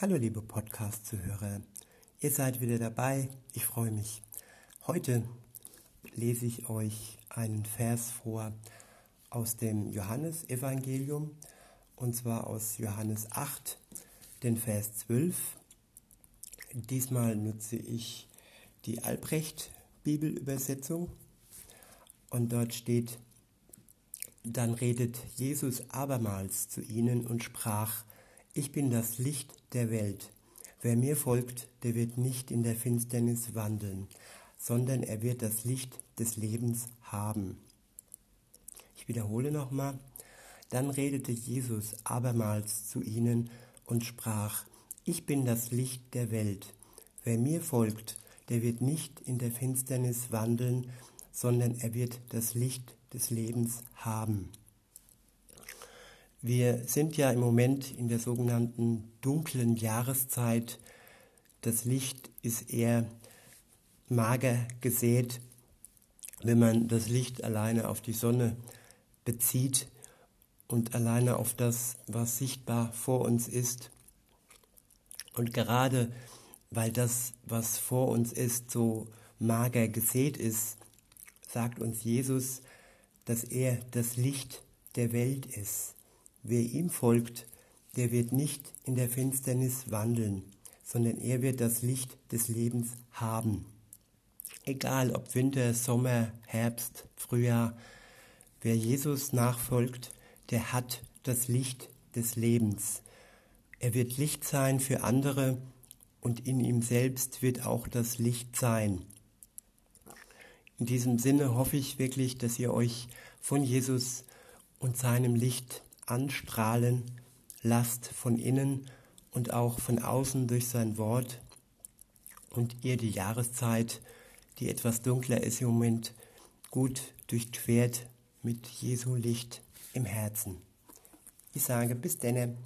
Hallo liebe Podcast-Zuhörer, ihr seid wieder dabei, ich freue mich. Heute lese ich euch einen Vers vor aus dem Johannesevangelium und zwar aus Johannes 8, den Vers 12. Diesmal nutze ich die Albrecht-Bibelübersetzung und dort steht, dann redet Jesus abermals zu ihnen und sprach, ich bin das Licht der Welt. Wer mir folgt, der wird nicht in der Finsternis wandeln, sondern er wird das Licht des Lebens haben. Ich wiederhole nochmal. Dann redete Jesus abermals zu ihnen und sprach, ich bin das Licht der Welt. Wer mir folgt, der wird nicht in der Finsternis wandeln, sondern er wird das Licht des Lebens haben. Wir sind ja im Moment in der sogenannten dunklen Jahreszeit. Das Licht ist eher mager gesät, wenn man das Licht alleine auf die Sonne bezieht und alleine auf das, was sichtbar vor uns ist. Und gerade weil das, was vor uns ist, so mager gesät ist, sagt uns Jesus, dass er das Licht der Welt ist. Wer ihm folgt, der wird nicht in der Finsternis wandeln, sondern er wird das Licht des Lebens haben. Egal ob Winter, Sommer, Herbst, Frühjahr, wer Jesus nachfolgt, der hat das Licht des Lebens. Er wird Licht sein für andere und in ihm selbst wird auch das Licht sein. In diesem Sinne hoffe ich wirklich, dass ihr euch von Jesus und seinem Licht anstrahlen lasst von innen und auch von außen durch sein Wort und ihr die Jahreszeit, die etwas dunkler ist im Moment, gut durchquert mit Jesu Licht im Herzen. Ich sage bis denne.